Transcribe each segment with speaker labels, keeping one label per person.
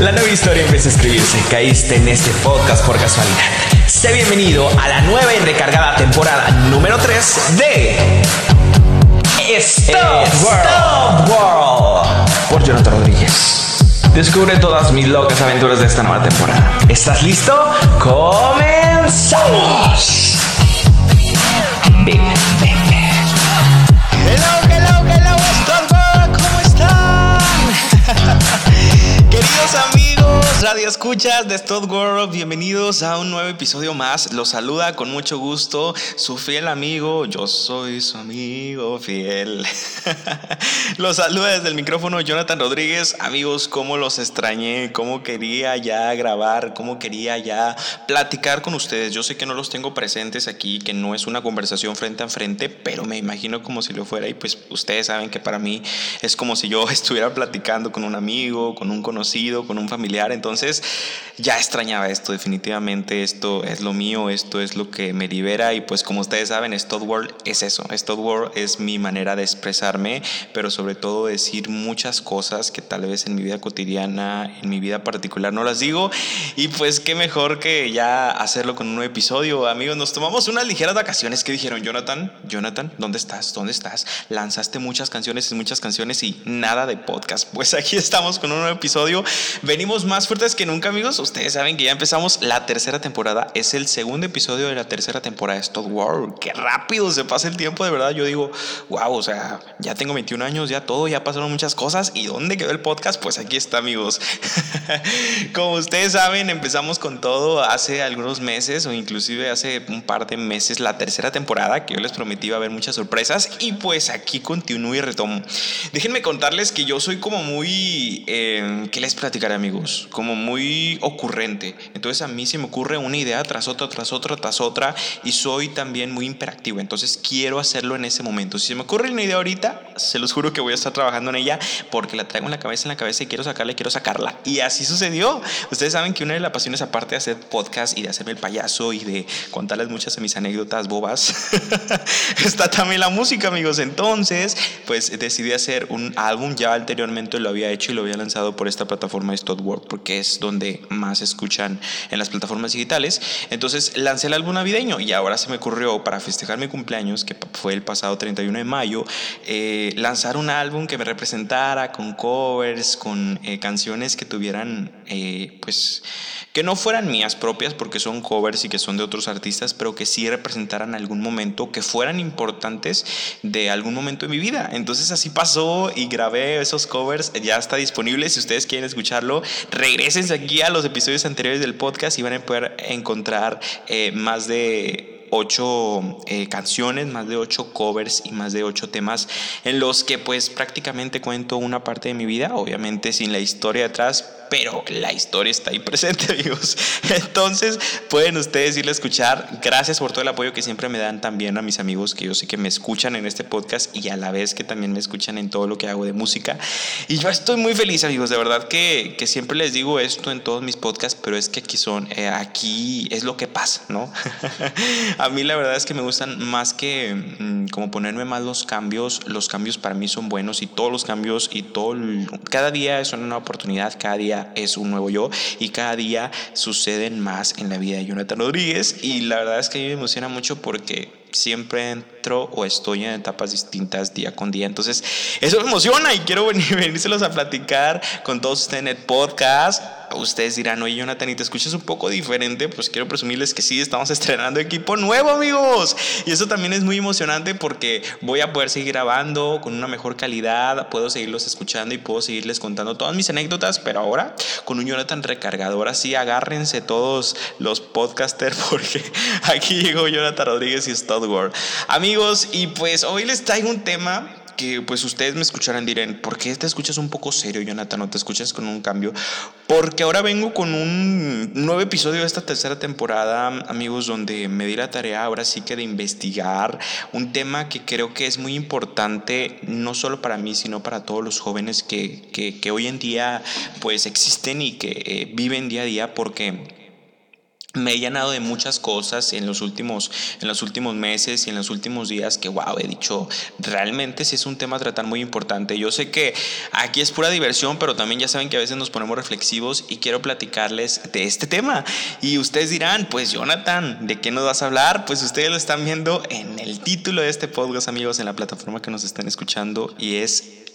Speaker 1: La nueva historia empieza a escribirse. Caíste en este podcast por casualidad. Sé bienvenido a la nueva y recargada temporada número 3 de Stop, World. World por Jonathan Rodríguez. Descubre todas mis locas aventuras de esta nueva temporada. ¿Estás listo? ¡Comenzamos!
Speaker 2: Radio escuchas de Stop World, bienvenidos a un nuevo episodio más. Los saluda con mucho gusto su fiel amigo, yo soy su amigo fiel. los saluda desde el micrófono Jonathan Rodríguez. Amigos, cómo los extrañé, cómo quería ya grabar, cómo quería ya platicar con ustedes. Yo sé que no los tengo presentes aquí, que no es una conversación frente a frente, pero me imagino como si lo fuera y pues ustedes saben que para mí es como si yo estuviera platicando con un amigo, con un conocido, con un familiar. Entonces ya extrañaba esto, definitivamente esto es lo mío, esto es lo que me libera y pues como ustedes saben, Stod World es eso. Stod World es mi manera de expresarme, pero sobre todo decir muchas cosas que tal vez en mi vida cotidiana, en mi vida particular no las digo. Y pues qué mejor que ya hacerlo con un nuevo episodio. Amigos, nos tomamos unas ligeras vacaciones que dijeron, Jonathan, Jonathan, ¿dónde estás? ¿Dónde estás? Lanzaste muchas canciones y muchas canciones y nada de podcast. Pues aquí estamos con un nuevo episodio. Venimos más fuertes que nunca, amigos. Ustedes saben que ya empezamos la tercera temporada. Es el segundo episodio de la tercera temporada de Stop World. Qué rápido se pasa el tiempo, de verdad. Yo digo, wow, o sea, ya tengo 21 años, ya todo, ya pasaron muchas cosas. ¿Y dónde quedó el podcast? Pues aquí está, amigos. Como ustedes saben, empezamos con todo hace algunos meses o inclusive hace un par de meses la tercera temporada que yo les prometí iba a haber muchas sorpresas y pues aquí continúo y retomo. Déjenme contarles que yo soy como muy, eh, ¿qué les platicaré amigos? Muy ocurrente. Entonces a mí se me ocurre una idea tras otra, tras otra, tras otra y soy también muy imperactivo. Entonces quiero hacerlo en ese momento. Si se me ocurre una idea ahorita, se los juro que voy a estar trabajando en ella porque la traigo en la cabeza, en la cabeza y quiero sacarla y quiero sacarla. Y así sucedió. Ustedes saben que una de las pasiones aparte de hacer podcast y de hacerme el payaso y de contarles muchas de mis anécdotas bobas, está también la música, amigos. Entonces, pues decidí hacer un álbum. Ya anteriormente lo había hecho y lo había lanzado por esta plataforma de World porque es donde más escuchan en las plataformas digitales. Entonces lancé el álbum navideño y ahora se me ocurrió para festejar mi cumpleaños, que fue el pasado 31 de mayo, eh, lanzar un álbum que me representara con covers, con eh, canciones que tuvieran, eh, pues, que no fueran mías propias porque son covers y que son de otros artistas, pero que sí representaran algún momento, que fueran importantes de algún momento de mi vida. Entonces así pasó y grabé esos covers, ya está disponible si ustedes quieren escucharlo. Regresense aquí a los episodios anteriores del podcast y van a poder encontrar eh, más de ocho eh, canciones, más de ocho covers y más de ocho temas en los que pues prácticamente cuento una parte de mi vida, obviamente sin la historia detrás, pero la historia está ahí presente, amigos. Entonces, pueden ustedes irle a escuchar. Gracias por todo el apoyo que siempre me dan también a mis amigos que yo sé que me escuchan en este podcast y a la vez que también me escuchan en todo lo que hago de música. Y yo estoy muy feliz, amigos. De verdad que, que siempre les digo esto en todos mis podcasts, pero es que aquí son, eh, aquí es lo que pasa, ¿no? a mí la verdad es que me gustan más que mm, como ponerme más los cambios. Los cambios para mí son buenos y todos los cambios y todo, cada día es una oportunidad, cada día es un nuevo yo y cada día suceden más en la vida de Jonathan Rodríguez y la verdad es que a mí me emociona mucho porque siempre entro o estoy en etapas distintas día con día. Entonces, eso me emociona y quiero venir, venírselos a platicar con todos ustedes en el podcast. Ustedes dirán, oye, Jonathan, y te escuchas un poco diferente. Pues quiero presumirles que sí, estamos estrenando equipo nuevo, amigos. Y eso también es muy emocionante porque voy a poder seguir grabando con una mejor calidad. Puedo seguirlos escuchando y puedo seguirles contando todas mis anécdotas, pero ahora con un Jonathan recargado. Ahora sí, agárrense todos los podcasters porque aquí llegó Jonathan Rodríguez y es todo Amigos, y pues hoy les traigo un tema que pues ustedes me escucharán dirán, ¿por qué te escuchas un poco serio, Jonathan? ¿No te escuchas con un cambio? Porque ahora vengo con un nuevo episodio de esta tercera temporada, amigos, donde me di la tarea ahora sí que de investigar un tema que creo que es muy importante, no solo para mí, sino para todos los jóvenes que, que, hoy en día pues existen y que eh, viven día a día, porque me he llenado de muchas cosas en los últimos, en los últimos meses y en los últimos días que, wow, he dicho, realmente sí es un tema a tratar muy importante. Yo sé que aquí es pura diversión, pero también ya saben que a veces nos ponemos reflexivos y quiero platicarles de este tema. Y ustedes dirán, pues Jonathan, ¿de qué nos vas a hablar? Pues ustedes lo están viendo en el título de este podcast, amigos, en la plataforma que nos están escuchando y es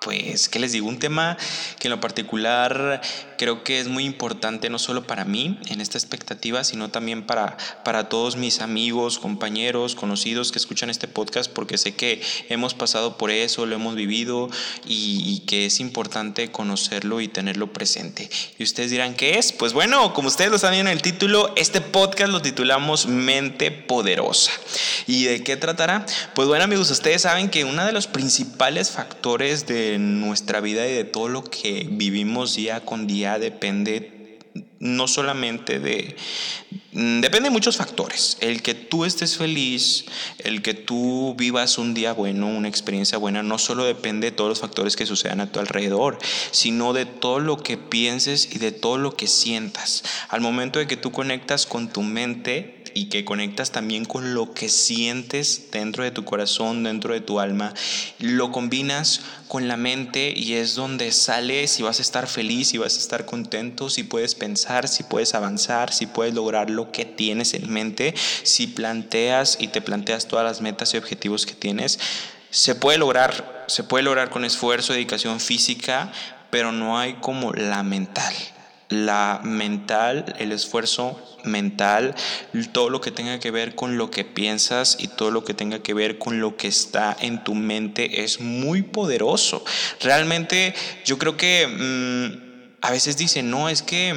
Speaker 2: pues, ¿qué les digo? Un tema que en lo particular creo que es muy importante no solo para mí en esta expectativa, sino también para, para todos mis amigos, compañeros, conocidos que escuchan este podcast, porque sé que hemos pasado por eso, lo hemos vivido y, que es importante conocerlo y tenerlo presente. Y ustedes dirán, ¿qué es? Pues bueno, como ustedes lo viendo en el título, este podcast lo titulamos Mente Poderosa. ¿Y de qué tratará? Pues bueno amigos, ustedes saben que uno de los principales factores de nuestra vida y de todo lo que vivimos día con día depende no solamente de... Depende de muchos factores. El que tú estés feliz, el que tú vivas un día bueno, una experiencia buena, no solo depende de todos los factores que sucedan a tu alrededor, sino de todo lo que pienses y de todo lo que sientas. Al momento de que tú conectas con tu mente, y que conectas también con lo que sientes dentro de tu corazón, dentro de tu alma, lo combinas con la mente y es donde sales si vas a estar feliz, si vas a estar contento, si puedes pensar, si puedes avanzar, si puedes lograr lo que tienes en mente, si planteas y te planteas todas las metas y objetivos que tienes. Se puede lograr, se puede lograr con esfuerzo, dedicación física, pero no hay como la mental la mental, el esfuerzo mental, todo lo que tenga que ver con lo que piensas y todo lo que tenga que ver con lo que está en tu mente es muy poderoso. Realmente yo creo que mm, a veces dicen, no, es que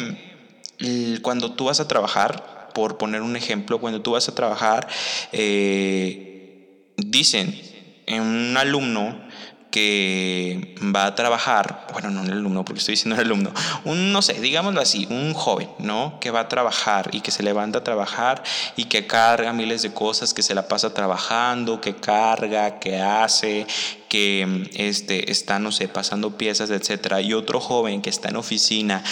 Speaker 2: mm, cuando tú vas a trabajar, por poner un ejemplo, cuando tú vas a trabajar, eh, dicen, en un alumno que va a trabajar, bueno, no el alumno, porque estoy diciendo el alumno, un, no sé, digámoslo así, un joven, ¿no? Que va a trabajar y que se levanta a trabajar y que carga miles de cosas, que se la pasa trabajando, que carga, que hace, que este, está, no sé, pasando piezas, etcétera. Y otro joven que está en oficina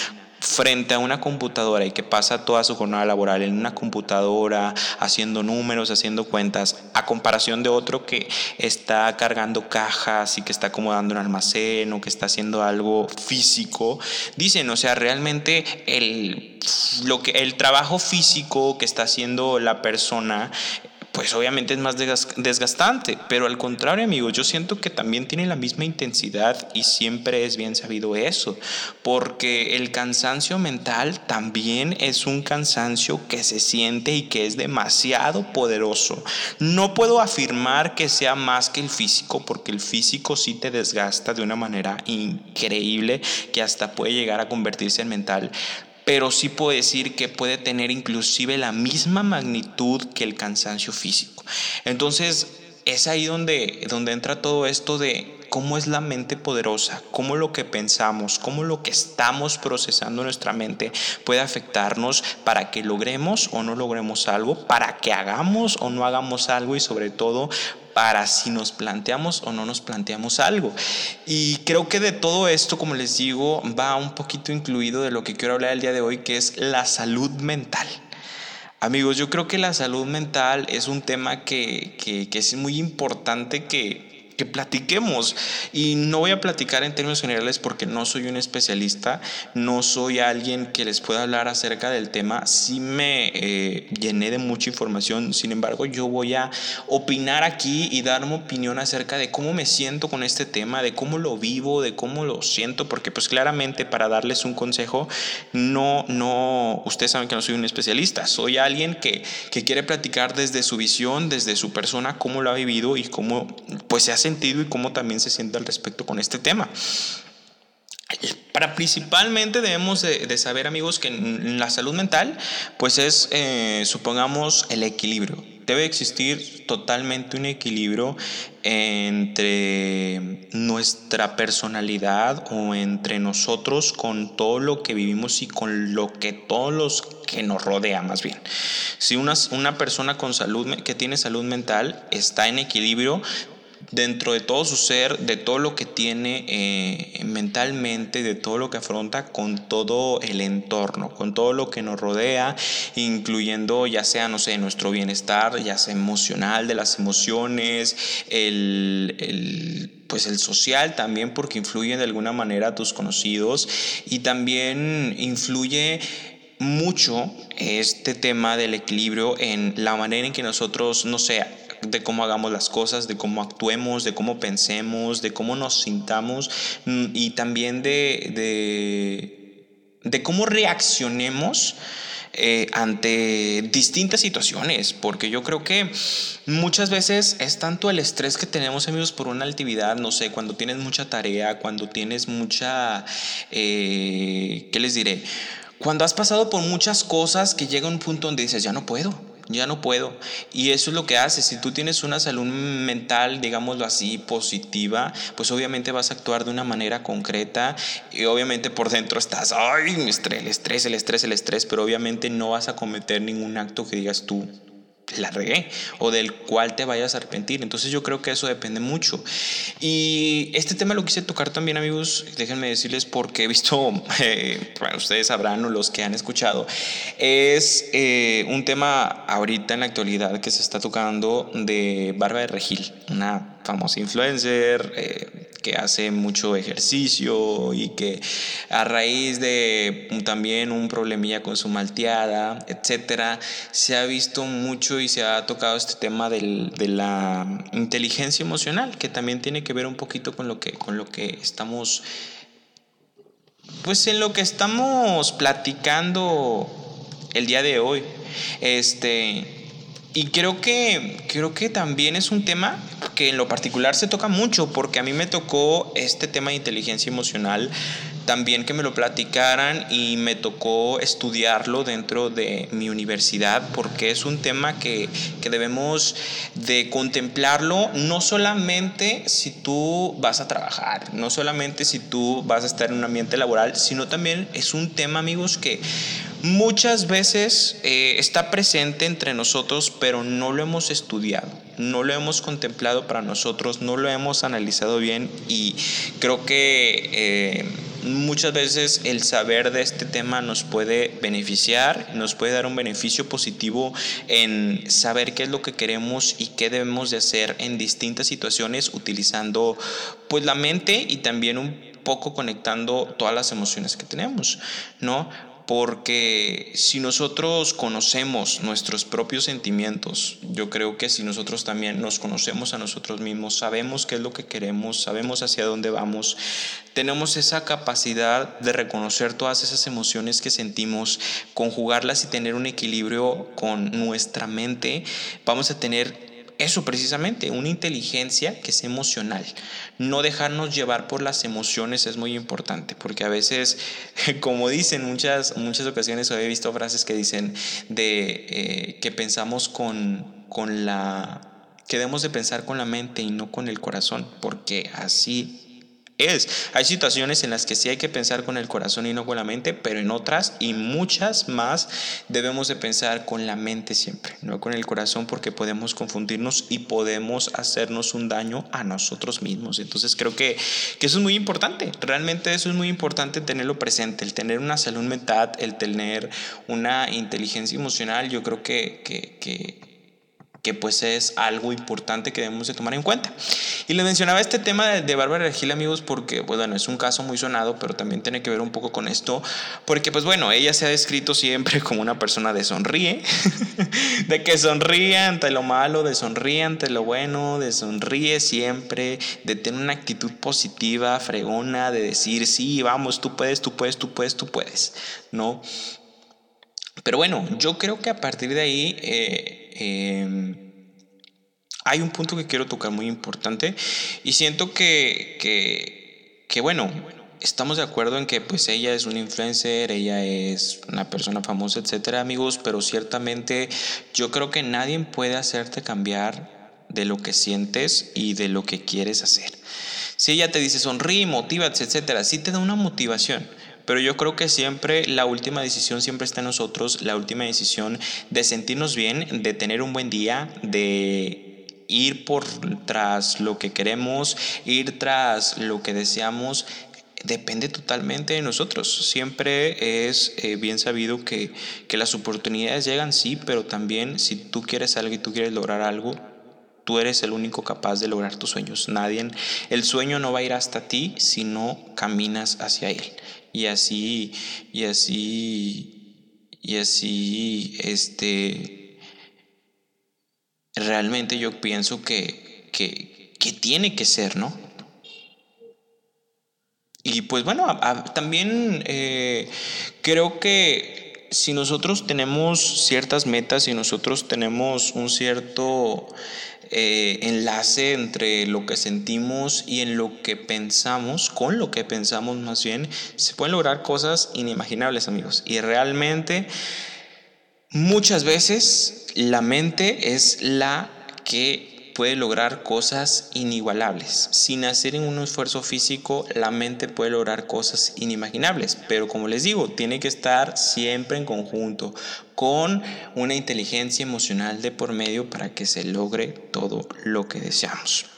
Speaker 2: frente a una computadora y que pasa toda su jornada laboral en una computadora, haciendo números, haciendo cuentas, a comparación de otro que está cargando cajas y que está acomodando un almacén o que está haciendo algo físico, dicen, o sea, realmente el, lo que, el trabajo físico que está haciendo la persona pues obviamente es más desgastante, pero al contrario amigos, yo siento que también tiene la misma intensidad y siempre es bien sabido eso, porque el cansancio mental también es un cansancio que se siente y que es demasiado poderoso. No puedo afirmar que sea más que el físico, porque el físico sí te desgasta de una manera increíble que hasta puede llegar a convertirse en mental, pero sí puedo decir que puede tener inclusive la misma magnitud que el cansancio físico. Entonces, es ahí donde, donde entra todo esto de cómo es la mente poderosa, cómo lo que pensamos, cómo lo que estamos procesando en nuestra mente puede afectarnos para que logremos o no logremos algo, para que hagamos o no hagamos algo y sobre todo para si nos planteamos o no nos planteamos algo. Y creo que de todo esto, como les digo, va un poquito incluido de lo que quiero hablar el día de hoy, que es la salud mental. Amigos, yo creo que la salud mental es un tema que, que es muy importante que, que platiquemos. Y no voy a platicar en términos generales porque no soy un especialista, no soy alguien que les pueda hablar acerca del tema. Sí me eh, llené de mucha información, sin embargo yo voy a opinar aquí y dar mi opinión acerca de cómo me siento con este tema, de cómo lo vivo, de cómo lo siento, porque pues claramente para darles un consejo, no, no, ustedes saben que no soy un especialista, soy alguien que, que quiere platicar desde su visión, desde su persona, cómo lo ha vivido y cómo pues se hace sentido y cómo también se siente al respecto con este tema. Para principalmente debemos de, saber amigos que en la salud mental pues es eh, supongamos el equilibrio. Debe existir totalmente un equilibrio entre nuestra personalidad o entre nosotros con todo lo que vivimos y con lo que todos los que nos rodea más bien. Si una, una persona con salud que tiene salud mental está en equilibrio, dentro de todo su ser, de todo lo que tiene eh, mentalmente, de todo lo que afronta con todo el entorno, con todo lo que nos rodea, incluyendo ya sea, no sé, nuestro bienestar, ya sea emocional, de las emociones, el, pues el social también, porque influye de alguna manera a tus conocidos y también influye mucho este tema del equilibrio en la manera en que nosotros, no sé, de cómo hagamos las cosas, de cómo actuemos, de cómo pensemos, de cómo nos sintamos mm, y también de, de, de cómo reaccionemos. Eh, ante distintas situaciones, porque yo creo que muchas veces es tanto el estrés que tenemos amigos por una actividad, no sé, cuando tienes mucha tarea, cuando tienes mucha, eh, ¿qué les diré? Cuando has pasado por muchas cosas que llega un punto donde dices, ya no puedo, ya no puedo. Y eso es lo que hace. Si tú tienes una salud mental, digámoslo así, positiva, pues obviamente vas a actuar de una manera concreta y obviamente por dentro estás, ay, estrés, el estrés, el estrés, el estrés, pero obviamente no vas a cometer ningún acto que digas tú, la regué o del cual te vayas a arrepentir. Entonces yo creo que eso depende mucho. Y este tema lo quise tocar también amigos, déjenme decirles porque he visto, eh, bueno, ustedes sabrán o los que han escuchado, es eh, un tema ahorita en la actualidad que se está tocando de Barba de Regil, una famosa influencer. Eh, que hace mucho ejercicio y que a raíz de también un problemilla con su malteada, etcétera, se ha visto mucho y se ha tocado este tema del, de la inteligencia emocional, que también tiene que ver un poquito con lo que, con lo que estamos, pues en lo que estamos platicando el día de hoy. Este, y creo que, creo que también es un tema que en lo particular se toca mucho, porque a mí me tocó este tema de inteligencia emocional también que me lo platicaran y me tocó estudiarlo dentro de mi universidad porque es un tema que, que, debemos de contemplarlo no solamente si tú vas a trabajar, no solamente si tú vas a estar en un ambiente laboral, sino también es un tema amigos que muchas veces eh, está presente entre nosotros, pero no lo hemos estudiado, no lo hemos contemplado para nosotros, no lo hemos analizado bien y creo que eh, muchas veces el saber de este tema nos puede beneficiar, nos puede dar un beneficio positivo en saber qué es lo que queremos y qué debemos de hacer en distintas situaciones utilizando pues la mente y también un poco conectando todas las emociones que tenemos, ¿no? Porque si nosotros conocemos nuestros propios sentimientos, yo creo que si nosotros también nos conocemos a nosotros mismos, sabemos qué es lo que queremos, sabemos hacia dónde vamos, tenemos esa capacidad de reconocer todas esas emociones que sentimos, conjugarlas y tener un equilibrio con nuestra mente, vamos a tener eso precisamente, una inteligencia que es emocional. No dejarnos llevar por las emociones es muy importante, porque a veces, como dicen muchas, muchas ocasiones, he visto frases que dicen de eh, que pensamos con, con la que debemos de pensar con la mente y no con el corazón, porque así es. Hay situaciones en las que sí hay que pensar con el corazón y no con la mente, pero en otras y muchas más debemos de pensar con la mente siempre, no con el corazón porque podemos confundirnos y podemos hacernos un daño a nosotros mismos. Entonces creo que, eso es muy importante, realmente eso es muy importante tenerlo presente, el tener una salud mental, el tener una inteligencia emocional, yo creo que, que que pues es algo importante que debemos de tomar en cuenta. Y le mencionaba este tema de, de Bárbara Regil, amigos, porque, pues, bueno, es un caso muy sonado, pero también tiene que ver un poco con esto, porque, pues, bueno, ella se ha descrito siempre como una persona de sonríe, de que sonríe ante lo malo, de sonríe ante lo bueno, de sonríe siempre, de tener una actitud positiva, fregona, de decir, sí, vamos, tú puedes, tú puedes, tú puedes, tú puedes, ¿no? Pero bueno, yo creo que a partir de ahí... Eh, Em, hay un punto que quiero tocar muy importante y siento que, que, bueno, estamos de acuerdo en que pues ella es una influencer, ella es una persona famosa, etcétera, amigos, pero ciertamente yo creo que nadie puede hacerte cambiar de lo que sientes y de lo que quieres hacer. Si ella te dice sonríe, motívate, etcétera, sí te da una motivación pero yo creo que siempre la última decisión siempre está en nosotros, la última decisión de sentirnos bien, de tener un buen día, de ir por tras lo que queremos, ir tras lo que deseamos, depende totalmente de nosotros. Siempre es eh, bien sabido que, que las oportunidades llegan, sí, pero también si tú quieres algo y tú quieres lograr algo, tú eres el único capaz de lograr tus sueños. Nadie, el sueño no va a ir hasta ti si no caminas hacia él. Y así, y así, y así, este, realmente yo pienso que, que, que tiene que ser, ¿no? Y pues bueno, también eh, creo que si nosotros tenemos ciertas metas, y nosotros tenemos un cierto eh, enlace entre lo que sentimos y en lo que pensamos, con lo que pensamos más bien, se pueden lograr cosas inimaginables, amigos. Y realmente muchas veces la mente es la que puede lograr cosas inigualables. Sin hacer un esfuerzo físico, la mente puede lograr cosas inimaginables. Pero como les digo, tiene que estar siempre en conjunto con una inteligencia emocional de por medio para que se logre todo lo que deseamos.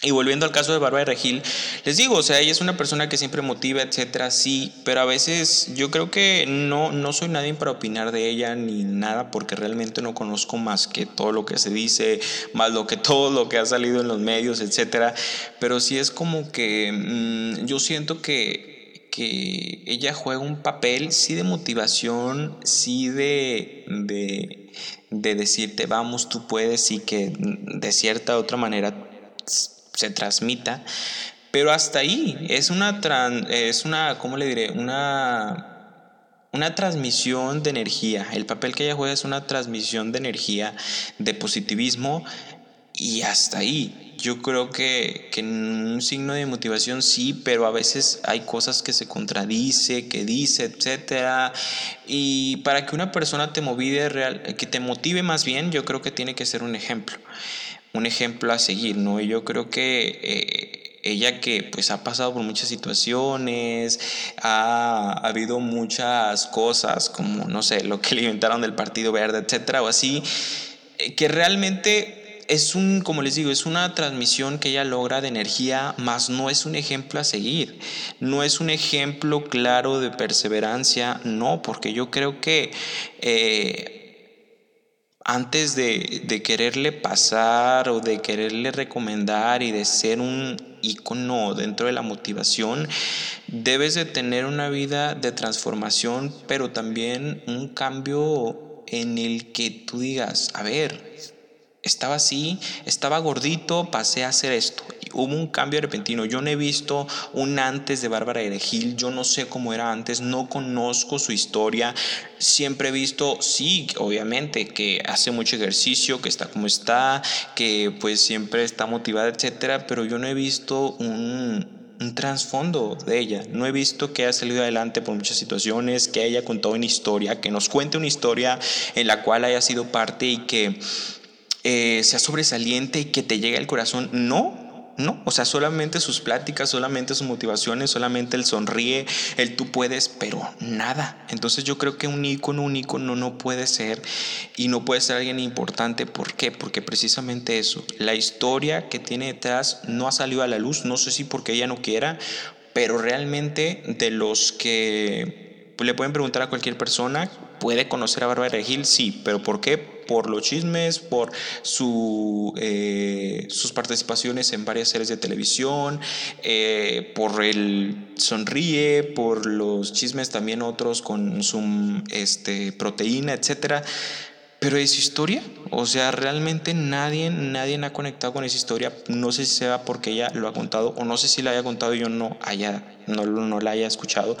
Speaker 2: Y volviendo al caso de Bárbara Regil, les digo, o sea, ella es una persona que siempre motiva, etcétera, sí, pero a veces yo creo que no, no soy nadie para opinar de ella ni nada, porque realmente no conozco más que todo lo que se dice, más lo que todo lo que ha salido en los medios, etcétera. Pero sí es como que mm, yo siento que, que ella juega un papel, sí de motivación, sí de, de, de decirte, vamos, tú puedes, y que de cierta otra manera se transmita, pero hasta ahí es una, es una ¿cómo le diré? Una, una transmisión de energía. El papel que ella juega es una transmisión de energía, de positivismo y hasta ahí. Yo creo que, que un signo de motivación sí, pero a veces hay cosas que se contradice, que dice, etcétera. Y para que una persona te motive, real, que te motive más bien, yo creo que tiene que ser un ejemplo un ejemplo a seguir, ¿no? Y yo creo que eh, ella que pues ha pasado por muchas situaciones, ha, habido muchas cosas como, no sé, lo que le inventaron del Partido Verde, etcétera, o así, eh, que realmente es un, como les digo, es una transmisión que ella logra de energía, más no es un ejemplo a seguir, no es un ejemplo claro de perseverancia, no, porque yo creo que eh, antes de, quererle pasar o de quererle recomendar y de ser un icono dentro de la motivación, debes de tener una vida de transformación, pero también un cambio en el que tú digas, a ver, estaba así, estaba gordito, pasé a hacer esto. Hubo un cambio repentino. Yo no he visto un antes de Bárbara de Gil, yo no sé cómo era antes, no conozco su historia. Siempre he visto, sí, obviamente, que hace mucho ejercicio, que está como está, que pues siempre está motivada, etcétera, pero yo no he visto un, un trasfondo de ella. No he visto que haya salido adelante por muchas situaciones, que haya contado una historia, que nos cuente una historia en la cual haya sido parte y que eh, sea sobresaliente y que te llegue al corazón. No, no, o sea, solamente sus pláticas, solamente sus motivaciones, solamente el sonríe, el tú puedes, pero nada. Entonces yo creo que un ícono, un ícono no puede ser y no puede ser alguien importante. ¿Por qué? Porque precisamente eso, la historia que tiene detrás no ha salido a la luz, no sé si porque ella no quiera, pero realmente de los que le pueden preguntar a cualquier persona, puede conocer a Bárbara Regil, sí, pero ¿por qué? Por los chismes, por su, eh, sus participaciones en varias series de televisión, eh, por el sonríe, por los chismes también otros con su este, proteína, etcétera. Pero es historia, o sea, realmente nadie, nadie ha conectado con esa historia. No sé si sea porque ella lo ha contado o no sé si la haya contado y yo no haya, no, no la haya escuchado.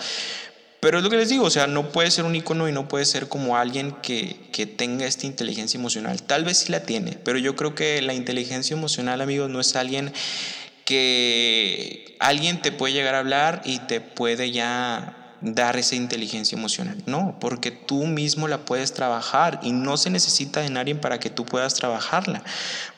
Speaker 2: Pero es lo que les digo, o sea, no puede ser un icono y no puede ser como alguien que, que, tenga esta inteligencia emocional. Tal vez sí la tiene, pero yo creo que la inteligencia emocional, amigos, no es alguien que alguien te puede llegar a hablar y te puede ya dar esa inteligencia emocional. No, porque tú mismo la puedes trabajar y no se necesita de nadie para que tú puedas trabajarla,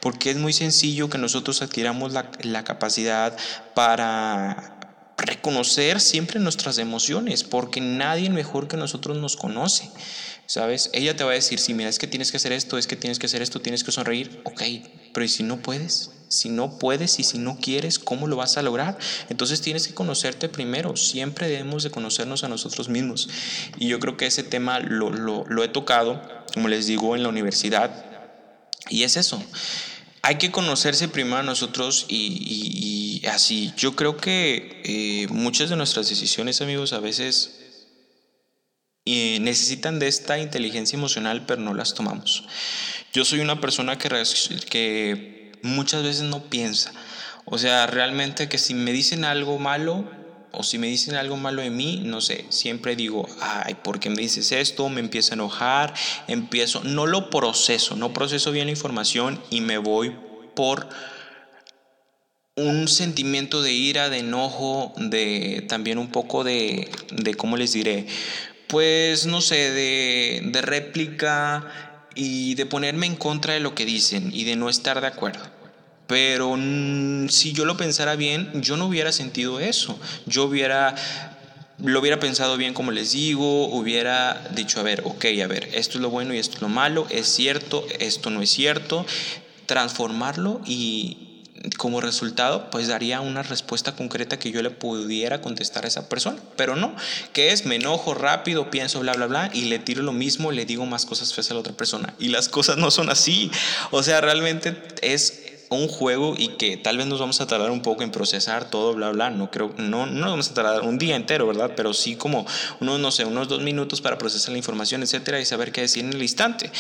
Speaker 2: porque es muy sencillo que nosotros adquiramos la, la capacidad para reconocer siempre nuestras emociones, porque nadie mejor que nosotros nos conoce. ¿Sabes? Ella te va a decir, si mira, es que tienes que hacer esto, es que tienes que hacer esto, tienes que sonreír. Ok, pero ¿y si no puedes? Si no puedes y si no quieres, ¿cómo lo vas a lograr? Entonces tienes que conocerte primero. Siempre debemos de conocernos a nosotros mismos. Y yo creo que ese tema lo he tocado, como les digo, en la universidad. Y es eso. Hay que conocerse primero a nosotros y, así. Yo creo que eh, muchas de nuestras decisiones, amigos, a veces eh, necesitan de esta inteligencia emocional, pero no las tomamos. Yo soy una persona que, que muchas veces no piensa. O sea, realmente que si me dicen algo malo o si me dicen algo malo de mí, no sé, siempre digo, ay, ¿por qué me dices esto? Me empiezo a enojar, empiezo, no lo proceso, no proceso bien la información y me voy por un sentimiento de ira, de enojo, de también un poco de, de ¿cómo les diré? Pues no sé, de, de réplica y de ponerme en contra de lo que dicen y de no estar de acuerdo. Pero mm, si yo lo pensara bien, yo no hubiera sentido eso. Yo hubiera lo hubiera pensado bien como les digo, hubiera dicho, a ver, ok, a ver, esto es lo bueno y esto es lo malo, es cierto, esto no es cierto, transformarlo y, como resultado, pues daría una respuesta concreta que yo le pudiera contestar a esa persona. Pero no, que es, me enojo rápido, pienso bla, bla, bla, y le tiro lo mismo, le digo más cosas feas a la otra persona. Y las cosas no son así. O sea, realmente es un juego y que tal vez nos vamos a tardar un poco en procesar todo, bla, bla. No creo, no, no nos vamos a tardar un día entero, ¿verdad? Pero sí como unos, no sé, unos dos minutos para procesar la información, etcétera, y saber qué decir en el instante.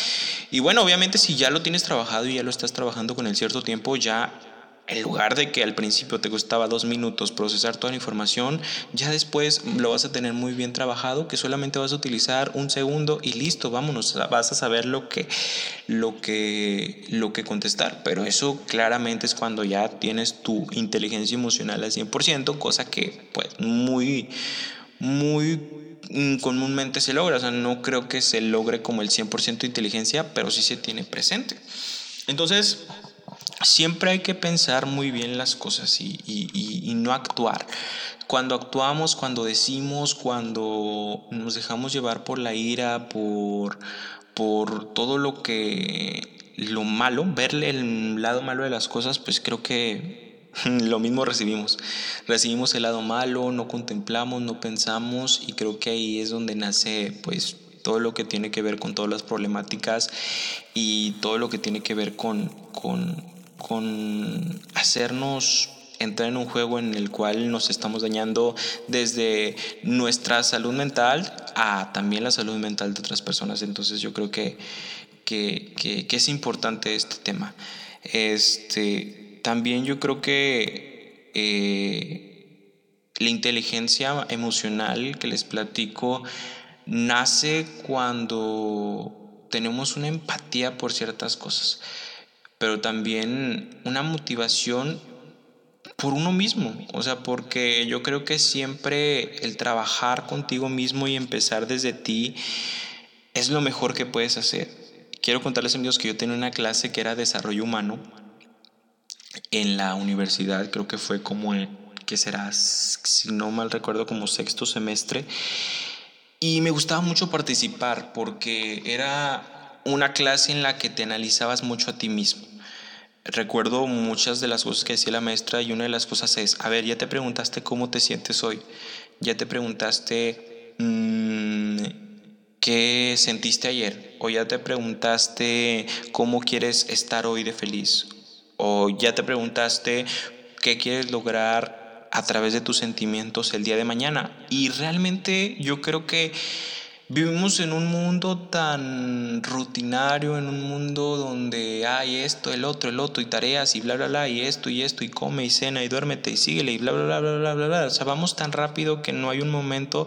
Speaker 2: Y bueno, obviamente si ya lo tienes trabajado y ya lo estás trabajando con el cierto tiempo, ya en lugar de que al principio te costaba dos minutos procesar toda la información, ya después lo vas a tener muy bien trabajado, que solamente vas a utilizar un segundo y listo, vámonos, vas a saber lo que, lo que, lo que contestar. Pero eso claramente es cuando ya tienes tu inteligencia emocional al 100%, cosa que pues muy, muy comúnmente se logra. O sea, no creo que se logre como el 100% de inteligencia, pero sí se tiene presente. Entonces, siempre hay que pensar muy bien las cosas y, no actuar. Cuando actuamos, cuando decimos, cuando nos dejamos llevar por la ira, por, por todo lo que, lo malo, verle el lado malo de las cosas, pues creo que lo mismo recibimos. Recibimos el lado malo, no contemplamos, no pensamos y creo que ahí es donde nace pues todo lo que tiene que ver con todas las problemáticas y todo lo que tiene que ver con, con con hacernos entrar en un juego en el cual nos estamos dañando desde nuestra salud mental a también la salud mental de otras personas. Entonces yo creo que, que, es importante este tema. Este, también yo creo que eh, la inteligencia emocional que les platico nace cuando tenemos una empatía por ciertas cosas pero también una motivación por uno mismo, o sea, porque yo creo que siempre el trabajar contigo mismo y empezar desde ti es lo mejor que puedes hacer. Quiero contarles amigos que yo tenía una clase que era desarrollo humano en la universidad, creo que fue como, que será, si no mal recuerdo, como sexto semestre, y me gustaba mucho participar porque era una clase en la que te analizabas mucho a ti mismo. Recuerdo muchas de las cosas que decía la maestra y una de las cosas es, a ver, ya te preguntaste cómo te sientes hoy, ya te preguntaste mm, qué sentiste ayer, o ya te preguntaste cómo quieres estar hoy de feliz, o ya te preguntaste qué quieres lograr a través de tus sentimientos el día de mañana. Y realmente yo creo que Vivimos en un mundo tan rutinario, en un mundo donde hay esto, el otro, el otro, y tareas, y bla, bla, bla, y esto, y esto, y come, y cena, y duérmete, y síguele, y bla, bla, bla, bla, bla, bla, bla. O sea, vamos tan rápido que no hay un momento,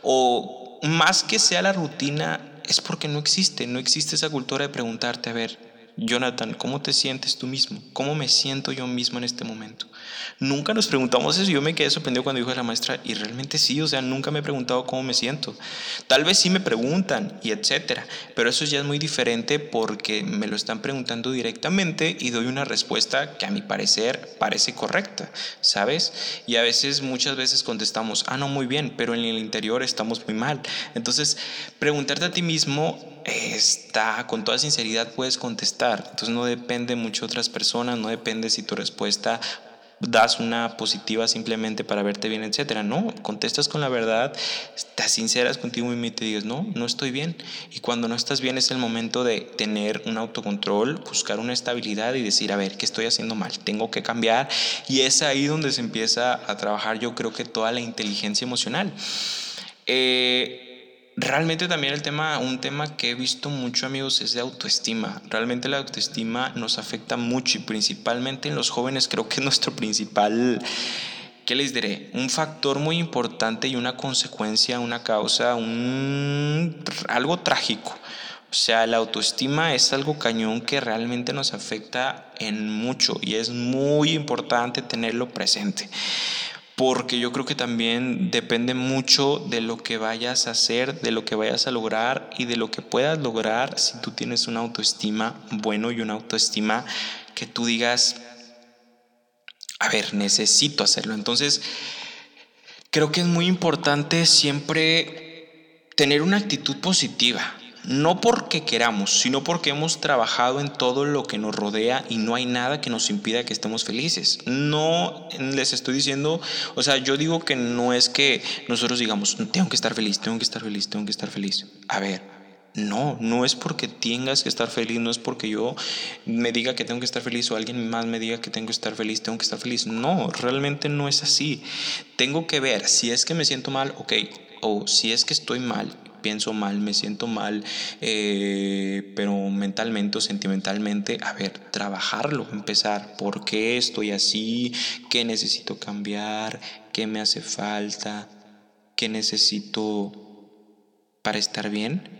Speaker 2: o más que sea la rutina, es porque no existe, no existe esa cultura de preguntarte, a ver, Jonathan, ¿cómo te sientes tú mismo? ¿Cómo me siento yo mismo en este momento? Nunca nos preguntamos eso. Yo me quedé sorprendido cuando dijo la maestra, y realmente sí, o sea, nunca me he preguntado cómo me siento. Tal vez sí me preguntan y etcétera, pero eso ya es muy diferente porque me lo están preguntando directamente y doy una respuesta que a mi parecer parece correcta, ¿sabes? Y a veces, muchas veces contestamos, ah, no, muy bien, pero en el interior estamos muy mal. Entonces, preguntarte a ti mismo está con toda sinceridad puedes contestar. Entonces no depende mucho de otras personas, no depende si tu respuesta das una positiva simplemente para verte bien, etcétera. No, contestas con la verdad, estás sinceras contigo y te digas, no, no estoy bien. Y cuando no estás bien es el momento de tener un autocontrol, buscar una estabilidad y decir, a ver, ¿qué estoy haciendo mal? Tengo que cambiar. Y es ahí donde se empieza a trabajar, yo creo que toda la inteligencia emocional. Eh, Realmente también el tema, un tema que he visto mucho amigos es de autoestima. Realmente la autoestima nos afecta mucho y principalmente en los jóvenes creo que es nuestro principal, ¿qué les diré? Un factor muy importante y una consecuencia, una causa, un, algo trágico. O sea, la autoestima es algo cañón que realmente nos afecta en mucho y es muy importante tenerlo presente porque yo creo que también depende mucho de lo que vayas a hacer, de lo que vayas a lograr y de lo que puedas lograr si tú tienes una autoestima bueno y una autoestima que tú digas, a ver, necesito hacerlo. Entonces, creo que es muy importante siempre tener una actitud positiva no porque queramos, sino porque hemos trabajado en todo lo que nos rodea y no hay nada que nos impida que estemos felices. No les estoy diciendo, o sea, yo digo que no es que nosotros digamos, tengo que estar feliz, tengo que estar feliz, tengo que estar feliz. A ver, no, no es porque tengas que estar feliz, no es porque yo me diga que tengo que estar feliz o alguien más me diga que tengo que estar feliz, tengo que estar feliz. No, realmente no es así. Tengo que ver si es que me siento mal, ok, o si es que estoy mal, pienso mal, me siento mal, eh, pero mentalmente o sentimentalmente, a ver, trabajarlo, empezar, ¿por qué estoy así? ¿Qué necesito cambiar? ¿Qué me hace falta? ¿Qué necesito para estar bien?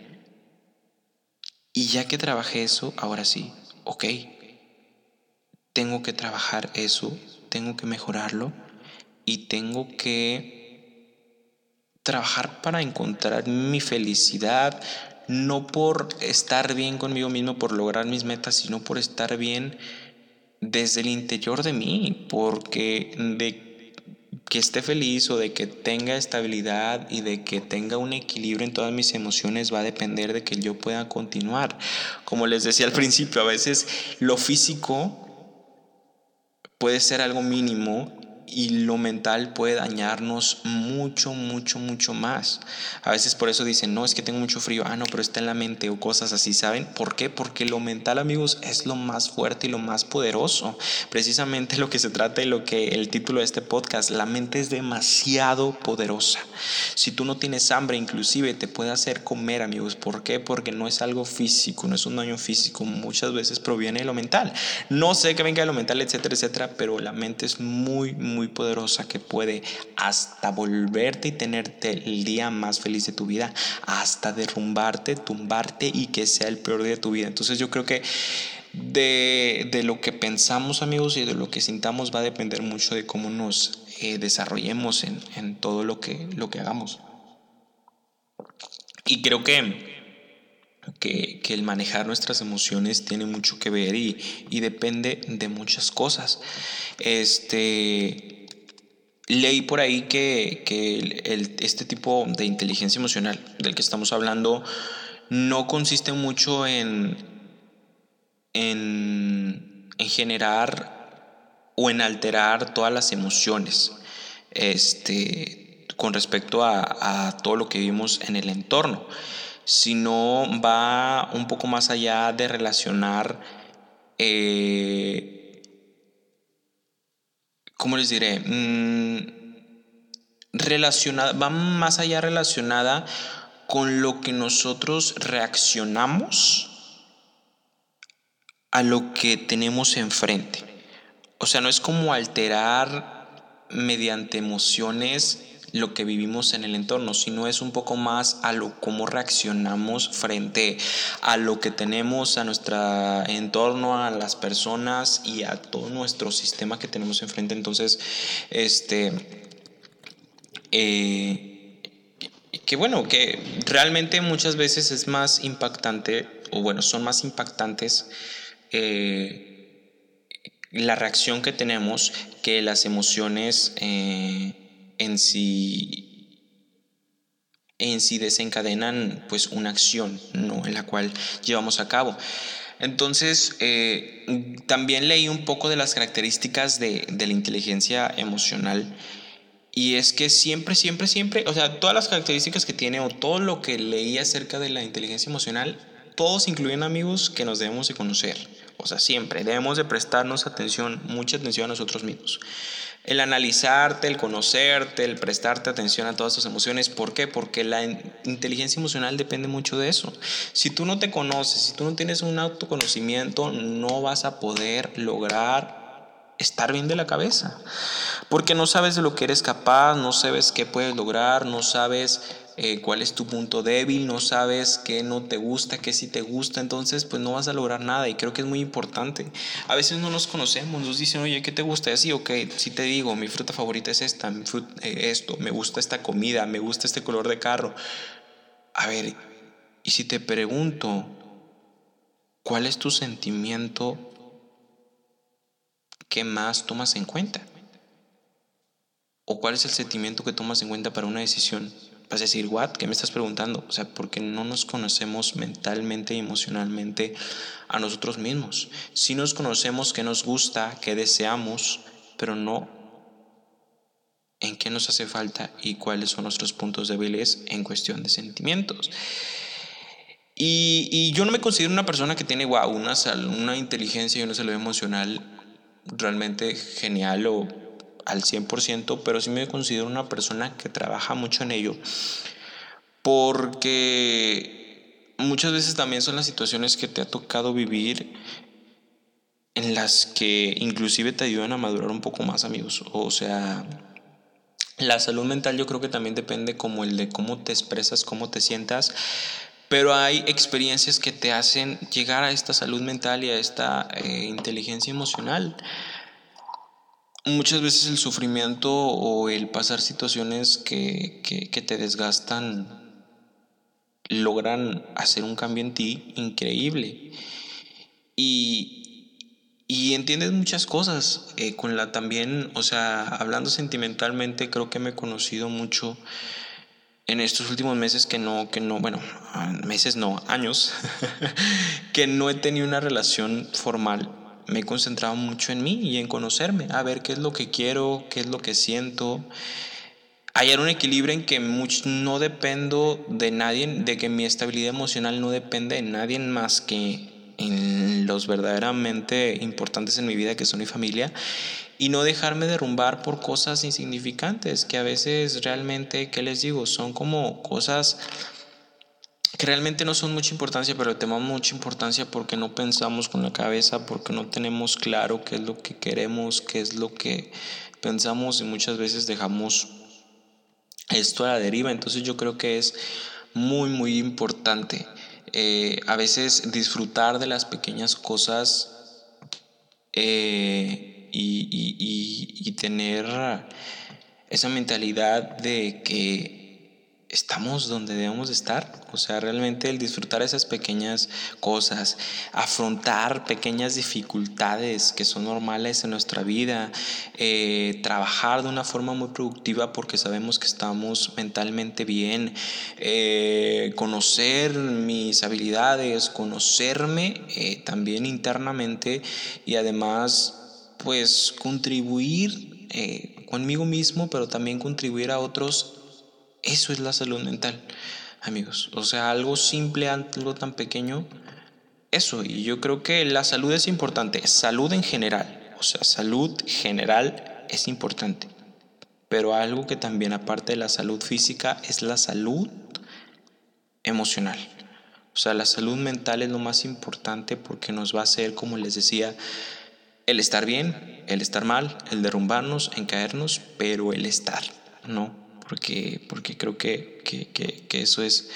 Speaker 2: Y ya que trabajé eso, ahora sí, ok, tengo que trabajar eso, tengo que mejorarlo y tengo que trabajar para encontrar mi felicidad, no por estar bien conmigo mismo, por lograr mis metas, sino por estar bien desde el interior de mí, porque de que esté feliz o de que tenga estabilidad y de que tenga un equilibrio en todas mis emociones va a depender de que yo pueda continuar. Como les decía al principio, a veces lo físico puede ser algo mínimo y lo mental puede dañarnos mucho, mucho, mucho más. A veces por eso dicen, no, es que tengo mucho frío, ah, no, pero está en la mente o cosas así, ¿saben? ¿Por qué? Porque lo mental, amigos, es lo más fuerte y lo más poderoso. Precisamente lo que se trata y lo que el título de este podcast, la mente es demasiado poderosa. Si tú no tienes hambre, inclusive te puede hacer comer, amigos. ¿Por qué? Porque no es algo físico, no es un daño físico, muchas veces proviene de lo mental. No sé que venga de lo mental, etcétera, etcétera, pero la mente es muy, muy muy poderosa que puede hasta volverte y tenerte el día más feliz de tu vida, hasta derrumbarte, tumbarte y que sea el peor día de tu vida. Entonces yo creo que de, de lo que pensamos amigos y de lo que sintamos va a depender mucho de cómo nos eh, desarrollemos en, en, todo lo que, lo que hagamos. Y creo que que, que, el manejar nuestras emociones tiene mucho que ver y, depende de muchas cosas. Este, leí por ahí que, que este tipo de inteligencia emocional del que estamos hablando no consiste mucho en, en, en generar o en alterar todas las emociones este, con respecto a, a todo lo que vivimos en el entorno sino va un poco más allá de relacionar, eh, ¿cómo les diré? Mm, relacionada, va más allá relacionada con lo que nosotros reaccionamos a lo que tenemos enfrente. O sea, no es como alterar mediante emociones lo que vivimos en el entorno, sino es un poco más a lo cómo reaccionamos frente a lo que tenemos a nuestro entorno, a las personas y a todo nuestro sistema que tenemos enfrente. Entonces, este, eh, que bueno, que realmente muchas veces es más impactante, o bueno, son más impactantes. Eh, la reacción que tenemos que las emociones eh, en sí en sí desencadenan pues una acción, ¿no? En la cual llevamos a cabo. Entonces, eh, también leí un poco de las características de, de, la inteligencia emocional. Y es que siempre, siempre, siempre, o sea, todas las características que tiene o todo lo que leí acerca de la inteligencia emocional, todos incluyen amigos que nos debemos de conocer. O sea, siempre debemos de prestarnos atención, mucha atención a nosotros mismos el analizarte, el conocerte, el prestarte atención a todas tus emociones. ¿Por qué? Porque la inteligencia emocional depende mucho de eso. Si tú no te conoces, si tú no tienes un autoconocimiento, no vas a poder lograr estar bien de la cabeza. Porque no sabes de lo que eres capaz, no sabes qué puedes lograr, no sabes eh, cuál es tu punto débil, no sabes qué no te gusta, qué sí te gusta, entonces pues no vas a lograr nada y creo que es muy importante. A veces no nos conocemos, nos dicen, oye, ¿qué te gusta? así, ok, si te digo, mi fruta favorita es esta, eh, esto, me gusta esta comida, me gusta este color de carro. A ver, y si te pregunto, ¿cuál es tu sentimiento que más tomas en cuenta? ¿O cuál es el sentimiento que tomas en cuenta para una decisión? Vas a decir, ¿what? ¿Qué me estás preguntando? O sea, porque no nos conocemos mentalmente y emocionalmente a nosotros mismos. Si nos conocemos qué nos gusta, qué deseamos, pero no en qué nos hace falta y cuáles son nuestros puntos débiles en cuestión de sentimientos. Y, yo no me considero una persona que tiene, una, una inteligencia y una salud emocional realmente genial o al 100%, pero sí me considero una persona que trabaja mucho en ello. Porque muchas veces también son las situaciones que te ha tocado vivir en las que inclusive te ayudan a madurar un poco más, amigos. O sea, la salud mental yo creo que también depende como el de cómo te expresas, cómo te sientas. Pero hay experiencias que te hacen llegar a esta salud mental y a esta eh, inteligencia emocional muchas veces el sufrimiento o el pasar situaciones que, te desgastan logran hacer un cambio en ti increíble. Y, entiendes muchas cosas eh, con la también, o sea, hablando sentimentalmente, creo que me he conocido mucho en estos últimos meses que no, que no, bueno, meses no, años, que no he tenido una relación formal me he concentrado mucho en mí y en conocerme, a ver qué es lo que quiero, qué es lo que siento. Hallar un equilibrio en que no dependo de nadie, de que mi estabilidad emocional no depende de nadie más que en los verdaderamente importantes en mi vida, que son mi familia, y no dejarme derrumbar por cosas insignificantes, que a veces realmente, ¿qué les digo? Son como cosas que realmente no son mucha importancia, pero tenemos mucha importancia porque no pensamos con la cabeza, porque no tenemos claro qué es lo que queremos, qué es lo que pensamos y muchas veces dejamos esto a la deriva. Entonces yo creo que es muy, muy importante eh, a veces disfrutar de las pequeñas cosas eh, y tener esa mentalidad de que estamos donde debemos estar. O sea, realmente el disfrutar esas pequeñas cosas, afrontar pequeñas dificultades que son normales en nuestra vida, eh, trabajar de una forma muy productiva porque sabemos que estamos mentalmente bien, eh, conocer mis habilidades, conocerme eh, también internamente y además pues contribuir conmigo mismo, pero también contribuir a otros eso es la salud mental, amigos. O sea, algo simple, algo tan pequeño. Eso, y yo creo que la salud es importante. Salud en general. O sea, salud general es importante. Pero algo que también aparte de la salud física es la salud emocional. O sea, la salud mental es lo más importante porque nos va a hacer, como les decía, el estar bien, el estar mal, el derrumbarnos, en caernos, pero el estar, ¿no? Porque, porque creo que, que, eso es,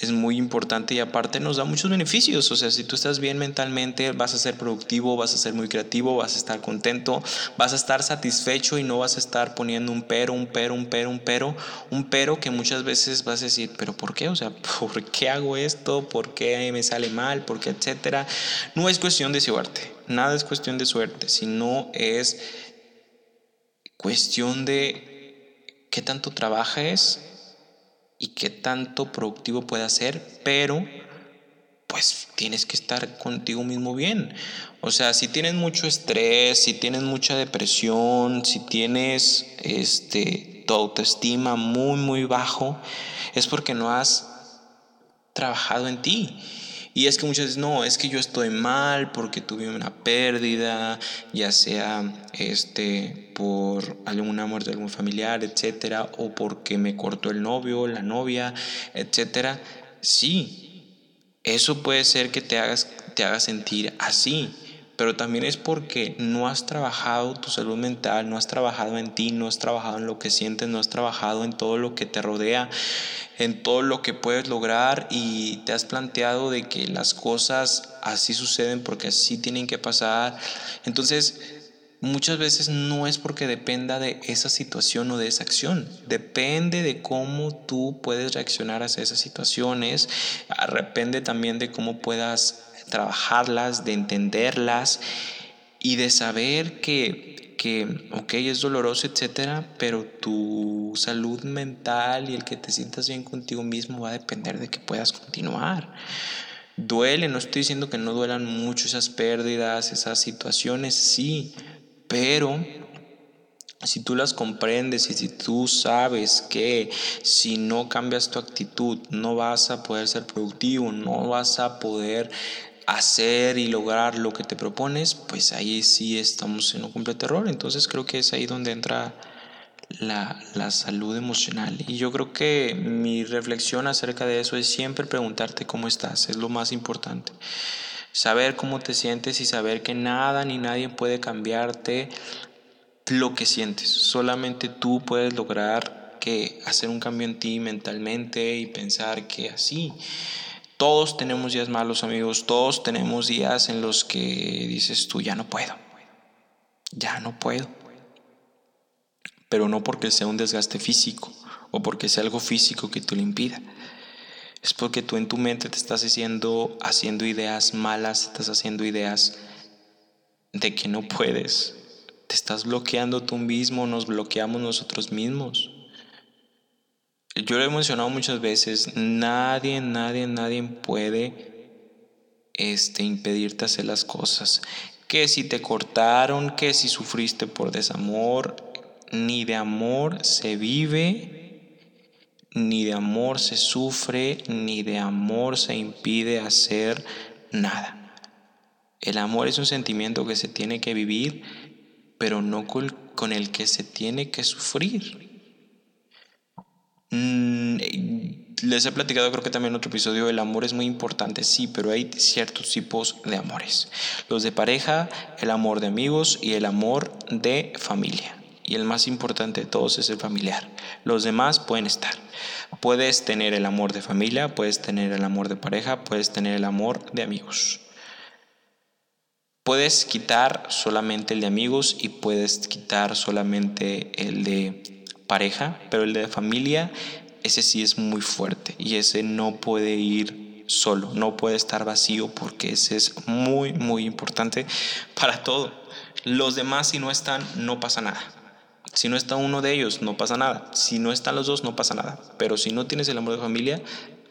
Speaker 2: es muy importante y aparte nos da muchos beneficios. O sea, si tú estás bien mentalmente, vas a ser productivo, vas a ser muy creativo, vas a estar contento, vas a estar satisfecho y no vas a estar poniendo un pero, un pero, un pero, un pero, un pero que muchas veces vas a decir, pero ¿por qué? O sea, ¿por qué hago esto? ¿Por qué me sale mal? ¿Por qué? Etcétera. No es cuestión de suerte, nada es cuestión de suerte, sino es cuestión de qué tanto trabajes y qué tanto productivo puedas ser, pero pues tienes que estar contigo mismo bien. O sea, si tienes mucho estrés, si tienes mucha depresión, si tienes este tu autoestima muy muy bajo, es porque no has trabajado en ti. Y es que muchas veces no, es que yo estoy mal porque tuve una pérdida, ya sea este por alguna muerte de algún familiar, etcétera, o porque me cortó el novio, la novia, etcétera. Sí, eso puede ser que te hagas te haga sentir así, pero también es porque no has trabajado tu salud mental, no has trabajado en ti, no has trabajado en lo que sientes, no has trabajado en todo lo que te rodea, en todo lo que puedes lograr y te has planteado de que las cosas así suceden porque así tienen que pasar. Entonces, muchas veces no es porque dependa de esa situación o de esa acción, depende de cómo tú puedes reaccionar a esas situaciones, depende también de cómo puedas trabajarlas, de entenderlas y de saber que, que, ok, es doloroso, etcétera, pero tu salud mental y el que te sientas bien contigo mismo va a depender de que puedas continuar. Duele, no estoy diciendo que no duelan mucho esas pérdidas, esas situaciones, sí, pero si tú las comprendes y si tú sabes que si no cambias tu actitud no vas a poder ser productivo, no vas a poder hacer y lograr lo que te propones, pues ahí sí estamos en un completo error. Entonces creo que es ahí donde entra la, la, salud emocional. Y yo creo que mi reflexión acerca de eso es siempre preguntarte cómo estás, es lo más importante. Saber cómo te sientes y saber que nada ni nadie puede cambiarte lo que sientes. Solamente tú puedes lograr que hacer un cambio en ti mentalmente y pensar que así todos tenemos días malos, amigos. Todos tenemos días en los que dices tú, ya no puedo. Ya no puedo. Pero no porque sea un desgaste físico o porque sea algo físico que te lo impida. Es porque tú en tu mente te estás haciendo, haciendo ideas malas, estás haciendo ideas de que no puedes. Te estás bloqueando tú mismo, nos bloqueamos nosotros mismos yo lo he mencionado muchas veces, nadie, nadie, nadie puede este, impedirte hacer las cosas. Que si te cortaron, que si sufriste por desamor, ni de amor se vive, ni de amor se sufre, ni de amor se impide hacer nada. El amor es un sentimiento que se tiene que vivir, pero no con el que se tiene que sufrir. Mm, les he platicado creo que también en otro episodio, el amor es muy importante, sí, pero hay ciertos tipos de amores. Los de pareja, el amor de amigos y el amor de familia. Y el más importante de todos es el familiar. Los demás pueden estar. Puedes tener el amor de familia, puedes tener el amor de pareja, puedes tener el amor de amigos. Puedes quitar solamente el de amigos y puedes quitar solamente el de pareja, pero el de familia, ese sí es muy fuerte y ese no puede ir solo, no puede estar vacío porque ese es muy, muy importante para todo. Los demás si no están, no pasa nada. Si no está uno de ellos, no pasa nada. Si no están los dos, no pasa nada. Pero si no tienes el amor de familia,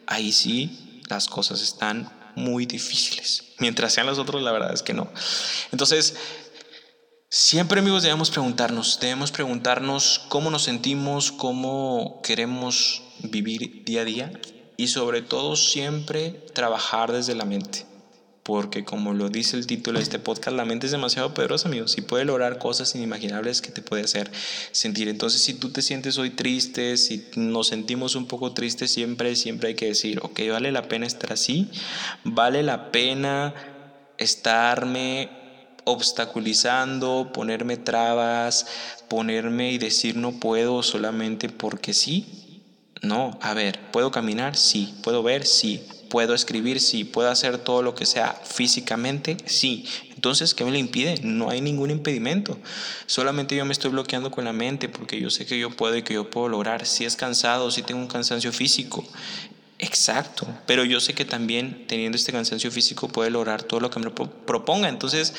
Speaker 2: ahí sí las cosas están muy difíciles. Mientras sean los otros, la verdad es que no. Entonces, Siempre amigos debemos preguntarnos, debemos preguntarnos cómo nos sentimos, cómo queremos vivir día a día y sobre todo siempre trabajar desde la mente. Porque como lo dice el título de este podcast, la mente es demasiado poderosa, amigos, y puede lograr cosas inimaginables que te puede hacer sentir. Entonces, si tú te sientes hoy triste, si nos sentimos un poco tristes, siempre, siempre hay que decir, ok, vale la pena estar así, vale la pena estarme obstaculizando, ponerme trabas, ponerme y decir no puedo solamente porque sí. No, a ver, ¿puedo caminar? Sí. ¿Puedo ver? Sí. ¿Puedo escribir? Sí. ¿Puedo hacer todo lo que sea físicamente? Sí. Entonces, ¿qué me lo impide? No hay ningún impedimento. Solamente yo me estoy bloqueando con la mente porque yo sé que yo puedo y que yo puedo lograr. Si es cansado, si tengo un cansancio físico, Exacto, pero yo sé que también teniendo este cansancio físico puede lograr todo lo que me proponga. Entonces,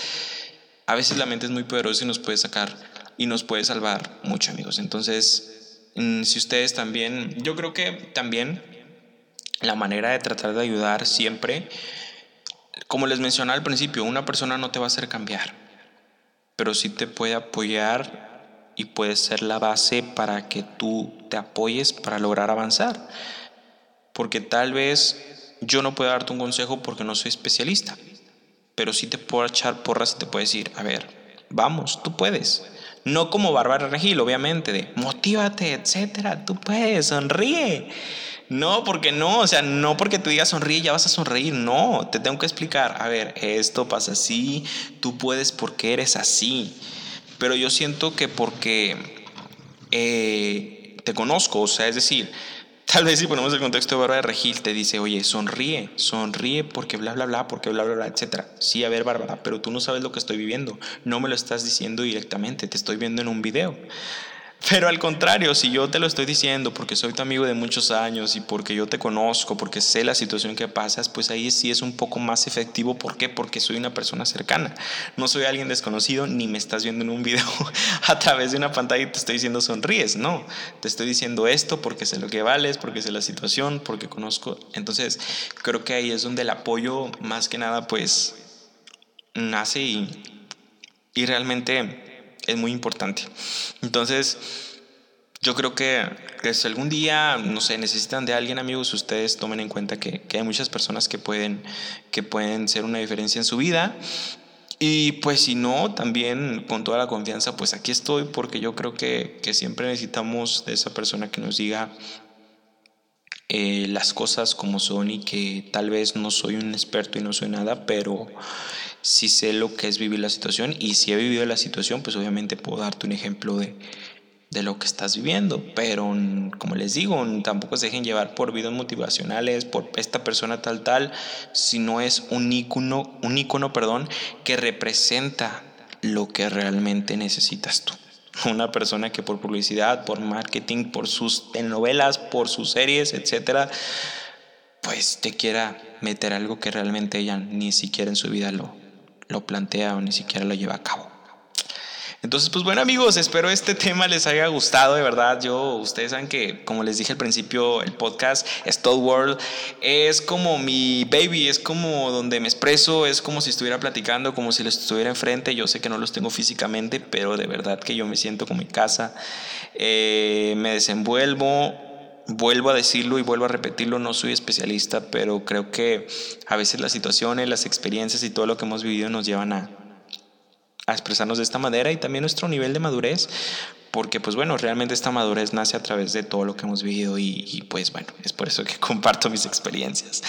Speaker 2: a veces la mente es muy poderosa y nos puede sacar y nos puede salvar mucho, amigos. Entonces, Mm, si ustedes también, yo creo que también la manera de tratar de ayudar siempre, como les mencioné al principio, una persona no te va a hacer cambiar, pero sí te puede apoyar y puede ser la base para que tú te apoyes para lograr avanzar. Porque tal vez yo no pueda darte un consejo porque no soy especialista, pero sí te puedo echar porras y te puedo decir, a ver, vamos, tú puedes. No como Bárbara Regil, obviamente, de motívate, etcétera, tú puedes, sonríe. No, porque no, o sea, no porque tú digas sonríe ya vas a sonreír, no, te tengo que explicar, a ver, esto pasa así, tú puedes porque eres así, pero yo siento que porque eh, te conozco, o sea, es decir, Tal vez si ponemos el contexto de Bárbara de Regil, te dice, oye, sonríe, sonríe porque bla, bla, bla, porque bla, bla, bla, etc. Sí, a ver, Bárbara, pero tú no sabes lo que estoy viviendo. No me lo estás diciendo directamente, te estoy viendo en un video. Pero al contrario, si yo te lo estoy diciendo porque soy tu amigo de muchos años y porque yo te conozco, porque sé la situación que pasas, pues ahí sí es un poco más efectivo. ¿Por qué? Porque soy una persona cercana. No soy alguien desconocido ni me estás viendo en un video a través de una pantalla y te estoy diciendo sonríes. No, te estoy diciendo esto porque sé lo que vales, porque sé la situación, porque conozco. Entonces creo que ahí es donde el apoyo más que nada pues nace y, y realmente es muy importante. Entonces, yo creo que, si algún día, no sé, necesitan de alguien, amigos, ustedes tomen en cuenta que, que, hay muchas personas que pueden, que pueden ser una diferencia en su vida. Y pues si no, también con toda la confianza, pues aquí estoy porque yo creo que, que siempre necesitamos de esa persona que nos diga eh, las cosas como son y que tal vez no soy un experto y no soy nada, pero si sé lo que es vivir la situación y si he vivido la situación, pues obviamente puedo darte un ejemplo de, de lo que estás viviendo. Pero como les digo, tampoco se dejen llevar por videos motivacionales, por esta persona tal tal, si no es un icono, un icono, perdón, que representa lo que realmente necesitas tú. Una persona que por publicidad, por marketing, por sus telenovelas, por sus series, etcétera, pues te quiera meter algo que realmente ella ni siquiera en su vida lo, lo plantea o ni siquiera lo lleva a cabo. Entonces, pues bueno amigos, espero este tema les haya gustado, de verdad. Yo, ustedes saben que, como les dije al principio, el podcast Stud World es como mi baby, es como donde me expreso, es como si estuviera platicando, como si les estuviera enfrente. Yo sé que no los tengo físicamente, pero de verdad que yo me siento como en casa. Eh, me desenvuelvo, vuelvo a decirlo y vuelvo a repetirlo, no soy especialista, pero creo que a veces las situaciones, las experiencias y todo lo que hemos vivido nos llevan a, a expresarnos de esta manera y también nuestro nivel de madurez porque pues bueno, realmente esta madurez nace a través de todo lo que hemos vivido y, pues bueno, es por eso que comparto mis experiencias.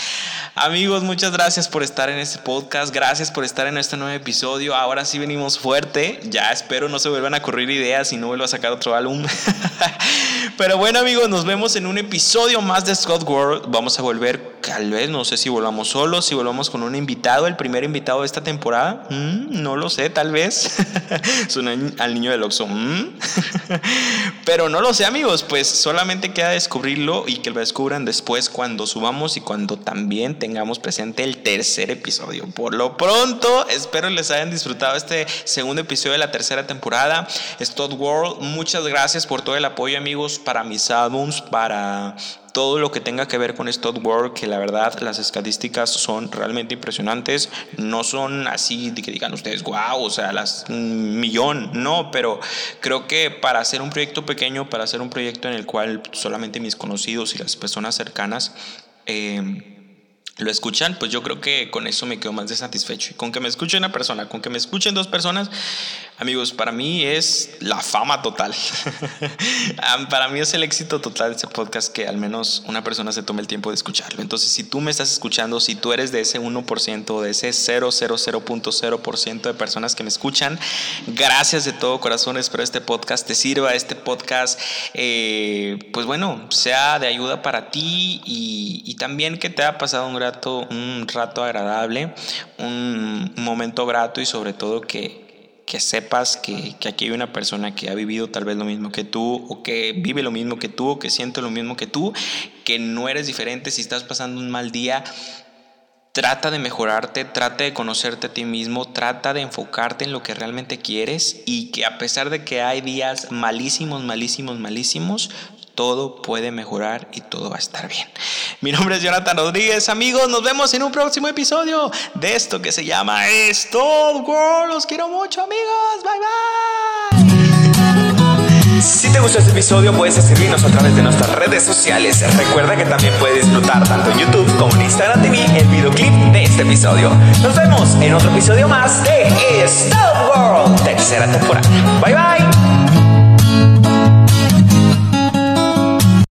Speaker 2: Amigos, muchas gracias por estar en este podcast, gracias por estar en este nuevo episodio, ahora sí venimos fuerte, ya espero no se vuelvan a ocurrir ideas y no vuelva a sacar otro álbum. Pero bueno amigos, nos vemos en un episodio más de Scott World, vamos a volver, tal vez, no sé si volvamos solos, si volvamos con un invitado, el primer invitado de esta temporada, mm, no lo sé, tal vez. Suena al niño del Oxxo. Mm. Pero no lo sé amigos, pues solamente queda descubrirlo y que lo descubran después cuando subamos y cuando también tengamos presente el tercer episodio. Por lo pronto, espero les hayan disfrutado este segundo episodio de la tercera temporada. Stott World, muchas gracias por todo el apoyo amigos para mis álbums, para todo lo que tenga que ver con Stud World, que la verdad las estadísticas son realmente impresionantes. No son así de que digan ustedes, wow, o sea, las un millón, no, pero creo que para hacer un proyecto pequeño, para hacer un proyecto en el cual solamente mis conocidos y las personas cercanas eh, lo escuchan, pues yo creo que con eso me quedo más de satisfecho. Y con que me escuche una persona, con que me escuchen dos personas, amigos, para mí es la fama total. para mí es el éxito total de este podcast que al menos una persona se tome el tiempo de escucharlo. Entonces, si tú me estás escuchando, si tú eres de ese 1%, de ese 000.0% de personas que me escuchan, gracias de todo corazón. Espero este podcast te sirva, este podcast, eh, pues bueno, sea de ayuda para ti y, y también que te ha pasado un gran un rato agradable, un momento grato y sobre todo que, que sepas que, que, aquí hay una persona que ha vivido tal vez lo mismo que tú o que vive lo mismo que tú o que siente lo mismo que tú, que no eres diferente si estás pasando un mal día. Trata de mejorarte, trata de conocerte a ti mismo, trata de enfocarte en lo que realmente quieres y que a pesar de que hay días malísimos, malísimos, malísimos, todo puede mejorar y todo va a estar bien. Mi nombre es Jonathan Rodríguez, amigos, nos vemos en un próximo episodio de esto que se llama Stop World. Los quiero mucho, amigos. Bye
Speaker 1: bye. Si te gustó este episodio, puedes escribirnos a través de nuestras redes sociales. Recuerda que también puedes disfrutar tanto en YouTube como en Instagram TV el videoclip de este episodio. Nos vemos en otro episodio más de Stop World, tercera temporada. Bye bye.